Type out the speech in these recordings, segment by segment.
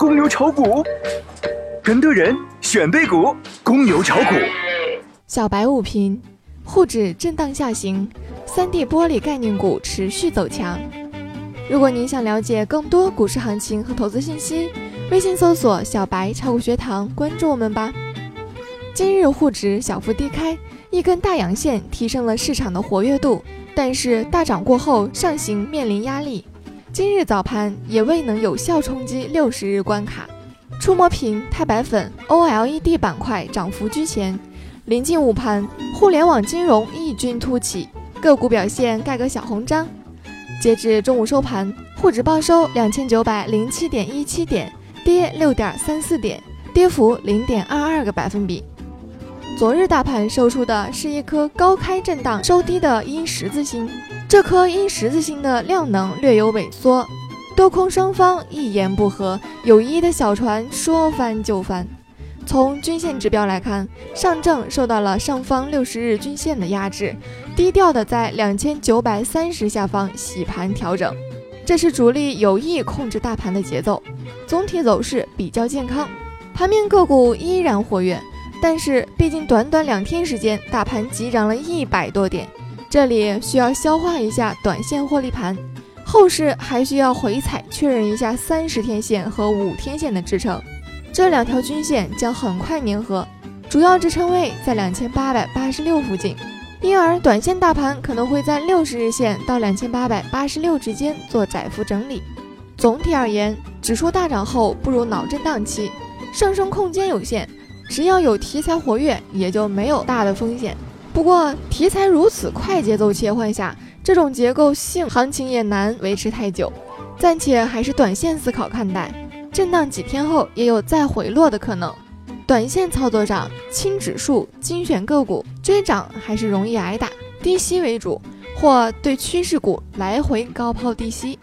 公牛炒股，跟对人选对股，公牛炒股。小白午评：沪指震荡下行，3D 玻璃概念股持续走强。如果您想了解更多股市行情和投资信息，微信搜索“小白炒股学堂”，关注我们吧。今日沪指小幅低开，一根大阳线提升了市场的活跃度，但是大涨过后上行面临压力。今日早盘也未能有效冲击六十日关卡，触摸屏、钛白粉、OLED 板块涨幅居前。临近午盘，互联网金融异军突起，个股表现盖个小红章。截至中午收盘，沪指报收两千九百零七点一七点，跌六点三四点，跌幅零点二二个百分比。昨日大盘收出的是一颗高开震荡收低的阴十字星。这颗因十字星的量能略有萎缩，多空双方一言不合，友谊的小船说翻就翻。从均线指标来看，上证受到了上方六十日均线的压制，低调的在两千九百三十下方洗盘调整，这是主力有意控制大盘的节奏。总体走势比较健康，盘面个股依然活跃，但是毕竟短短两天时间，大盘急涨了一百多点。这里需要消化一下短线获利盘，后市还需要回踩确认一下三十天线和五天线的支撑，这两条均线将很快粘合，主要支撑位在两千八百八十六附近，因而短线大盘可能会在六十日线到两千八百八十六之间做窄幅整理。总体而言，指数大涨后步入脑震荡期，上升空间有限，只要有题材活跃，也就没有大的风险。不过，题材如此快节奏切换下，这种结构性行情也难维持太久，暂且还是短线思考看待。震荡几天后，也有再回落的可能。短线操作上，轻指数、精选个股追涨还是容易挨打，低吸为主，或对趋势股来回高抛低吸。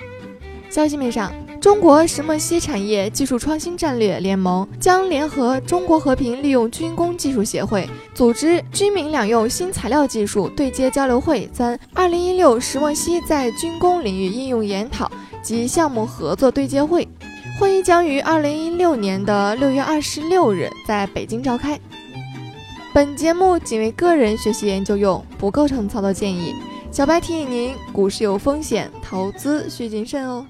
消息面上。中国石墨烯产业技术创新战略联盟将联合中国和平利用军工技术协会组织军民两用新材料技术对接交流会三二零一六石墨烯在军工领域应用研讨及项目合作对接会。会议将于二零一六年的六月二十六日在北京召开。本节目仅为个人学习研究用，不构成操作建议。小白提醒您：股市有风险，投资需谨慎哦。